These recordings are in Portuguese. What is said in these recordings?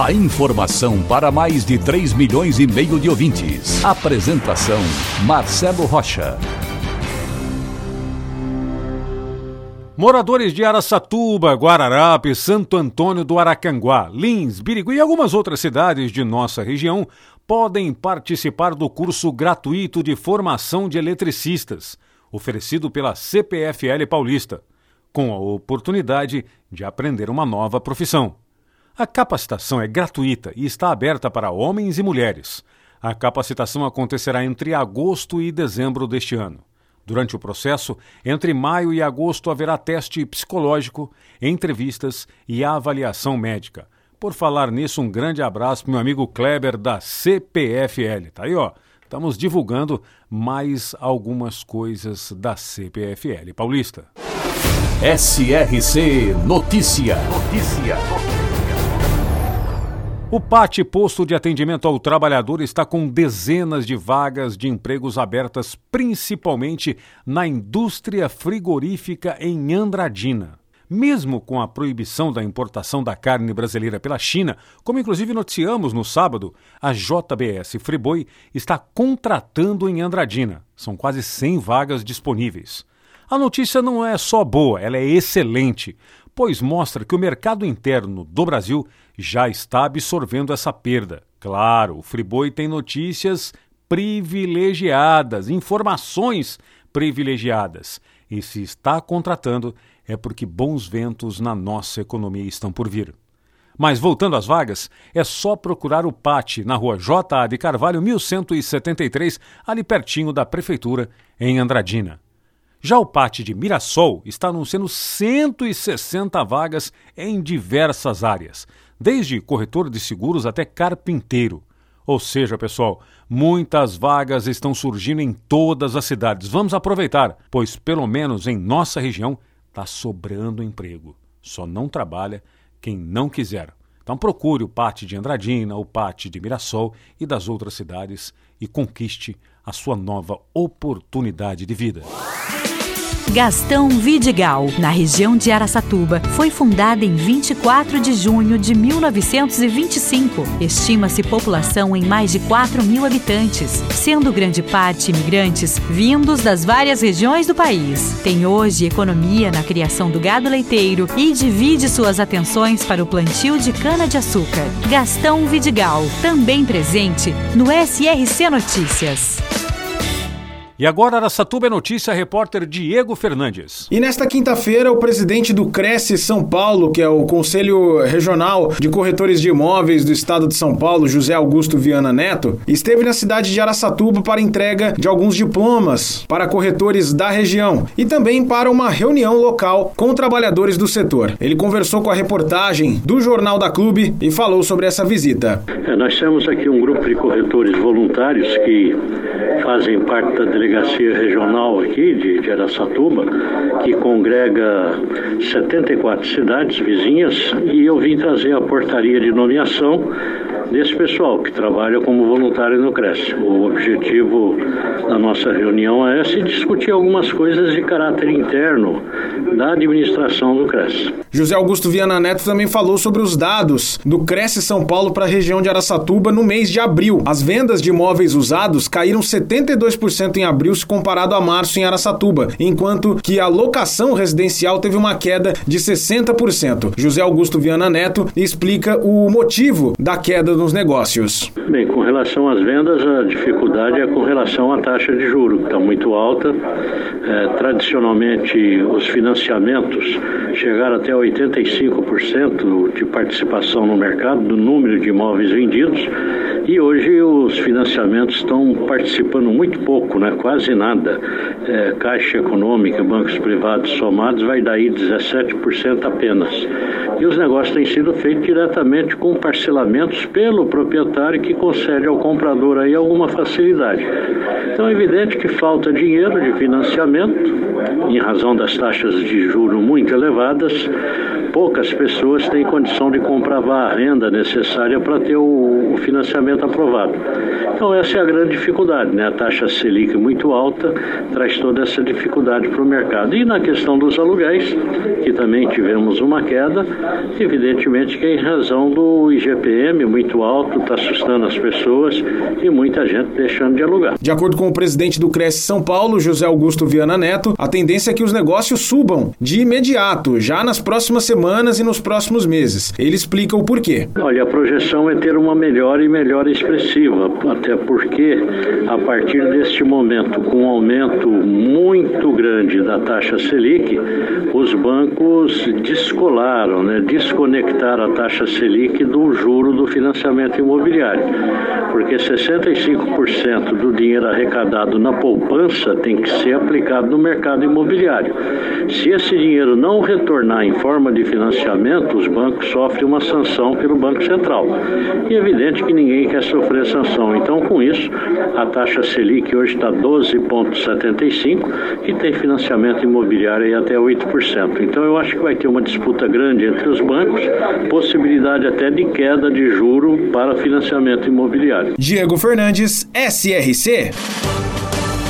A informação para mais de 3 milhões e meio de ouvintes. Apresentação Marcelo Rocha. Moradores de Araçatuba, Guararapes, Santo Antônio do Aracanguá, Lins, Birigui e algumas outras cidades de nossa região podem participar do curso gratuito de formação de eletricistas, oferecido pela CPFL Paulista, com a oportunidade de aprender uma nova profissão. A capacitação é gratuita e está aberta para homens e mulheres. A capacitação acontecerá entre agosto e dezembro deste ano. Durante o processo, entre maio e agosto haverá teste psicológico, entrevistas e avaliação médica. Por falar nisso, um grande abraço para meu amigo Kleber da CPFL. Tá aí, ó. Estamos divulgando mais algumas coisas da CPFL Paulista. SRC Notícia. Notícia. O PAT, posto de atendimento ao trabalhador, está com dezenas de vagas de empregos abertas, principalmente na indústria frigorífica em Andradina. Mesmo com a proibição da importação da carne brasileira pela China, como inclusive noticiamos no sábado, a JBS Friboi está contratando em Andradina. São quase 100 vagas disponíveis. A notícia não é só boa, ela é excelente, pois mostra que o mercado interno do Brasil já está absorvendo essa perda. Claro, o Friboi tem notícias privilegiadas, informações privilegiadas. E se está contratando, é porque bons ventos na nossa economia estão por vir. Mas voltando às vagas, é só procurar o PAT na rua J. A. de Carvalho, 1173, ali pertinho da Prefeitura, em Andradina. Já o PAT de Mirassol está anunciando 160 vagas em diversas áreas, desde corretor de seguros até carpinteiro. Ou seja, pessoal, muitas vagas estão surgindo em todas as cidades. Vamos aproveitar, pois pelo menos em nossa região está sobrando emprego. Só não trabalha quem não quiser. Então procure o PAT de Andradina, o PAT de Mirassol e das outras cidades e conquiste a sua nova oportunidade de vida. Gastão Vidigal, na região de Araçatuba, foi fundada em 24 de junho de 1925. Estima-se população em mais de 4 mil habitantes, sendo grande parte imigrantes vindos das várias regiões do país. Tem hoje economia na criação do gado leiteiro e divide suas atenções para o plantio de cana-de-açúcar. Gastão Vidigal, também presente no SRC Notícias. E agora, Araçatuba é notícia, repórter Diego Fernandes. E nesta quinta-feira, o presidente do Cresce São Paulo, que é o Conselho Regional de Corretores de Imóveis do Estado de São Paulo, José Augusto Viana Neto, esteve na cidade de Araçatuba para entrega de alguns diplomas para corretores da região e também para uma reunião local com trabalhadores do setor. Ele conversou com a reportagem do Jornal da Clube e falou sobre essa visita. É, nós temos aqui um grupo de corretores voluntários que fazem parte da delegação delegacia regional aqui de, de que congrega 74 cidades vizinhas, e eu vim trazer a portaria de nomeação desse pessoal que trabalha como voluntário no CRES. O objetivo da nossa reunião é se discutir algumas coisas de caráter interno da administração do CRES. José Augusto Viana Neto também falou sobre os dados do Cresce São Paulo para a região de Araçatuba no mês de abril. As vendas de imóveis usados caíram 72% em abril se comparado a março em Araçatuba, enquanto que a locação residencial teve uma queda de 60%. José Augusto Viana Neto explica o motivo da queda nos negócios. Bem, com relação às vendas, a dificuldade é com relação à taxa de juro, que está muito alta. É, tradicionalmente, os financiamentos chegaram até 85% de participação no mercado do número de imóveis vendidos E hoje os financiamentos estão participando muito pouco, né? quase nada. É, Caixa Econômica, bancos privados somados, vai daí 17% apenas. E os negócios têm sido feitos diretamente com parcelamentos pelo proprietário que concede ao comprador aí alguma facilidade. Então é evidente que falta dinheiro de financiamento, em razão das taxas de juros muito elevadas, poucas pessoas têm condição de comprar a renda necessária para ter o, o, financiamento aprovado. Então essa é a grande dificuldade, né? A taxa Selic muito alta traz toda essa dificuldade para o mercado. E na questão dos aluguéis, que também tivemos uma queda, evidentemente que é em razão do IGPM muito alto, está assustando as pessoas e muita gente deixando de alugar. De acordo com o presidente do Cresce São Paulo, José Augusto Viana Neto, a tendência é que os negócios subam de imediato, já nas próximas semanas e nos próximos meses. Ele explica o porquê. Olha, a projeção é ter uma melhora e melhora expressiva, até porque a partir deste momento, com um aumento muito grande da taxa Selic, os bancos descolaram, né, desconectaram a taxa Selic do juro do financiamento imobiliário, porque 65% do dinheiro arrecadado na poupança tem que ser aplicado no mercado imobiliário. Se esse dinheiro não retornar em forma de financiamento, os bancos sofrem uma sanção pelo Banco Central. E é evidente que ninguém quer sofrer sanção. Então, com isso, a taxa Selic hoje está 12,75 e tem financiamento imobiliário aí até 8%. Então, eu acho que vai ter uma disputa grande entre os bancos, possibilidade até de queda de juro para financiamento imobiliário. Diego Fernandes, SRC.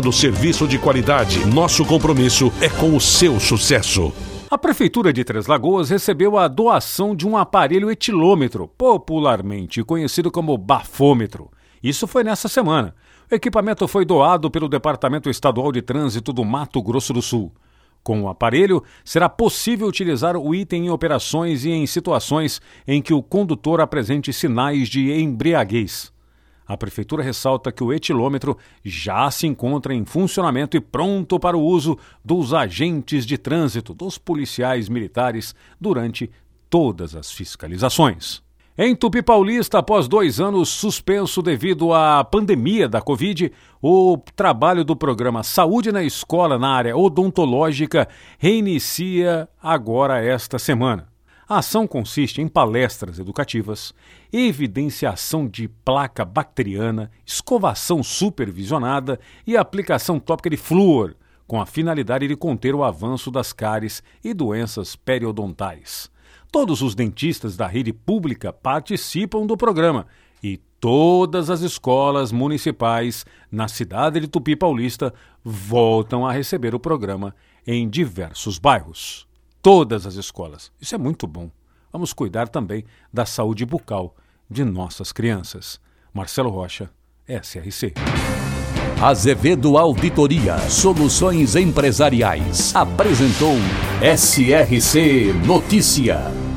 oferecendo serviço de qualidade. Nosso compromisso é com o seu sucesso. A Prefeitura de Três Lagoas recebeu a doação de um aparelho etilômetro, popularmente conhecido como bafômetro. Isso foi nessa semana. O equipamento foi doado pelo Departamento Estadual de Trânsito do Mato Grosso do Sul. Com o aparelho, será possível utilizar o item em operações e em situações em que o condutor apresente sinais de embriaguez. A Prefeitura ressalta que o etilômetro já se encontra em funcionamento e pronto para o uso dos agentes de trânsito, dos policiais militares, durante todas as fiscalizações. Em Tupi Paulista, após dois anos suspenso devido à pandemia da Covid, o trabalho do programa Saúde na Escola na área odontológica reinicia agora esta semana. A ação consiste em palestras educativas, evidenciação de placa bacteriana, escovação supervisionada e aplicação tópica de flúor, com a finalidade de conter o avanço das cáries e doenças periodontais. Todos os dentistas da rede pública participam do programa e todas as escolas municipais na cidade de Tupi Paulista voltam a receber o programa em diversos bairros todas as escolas. Isso é muito bom. Vamos cuidar também da saúde bucal de nossas crianças. Marcelo Rocha, SRC. Azevedo Auditoria Soluções Empresariais apresentou SRC Notícia.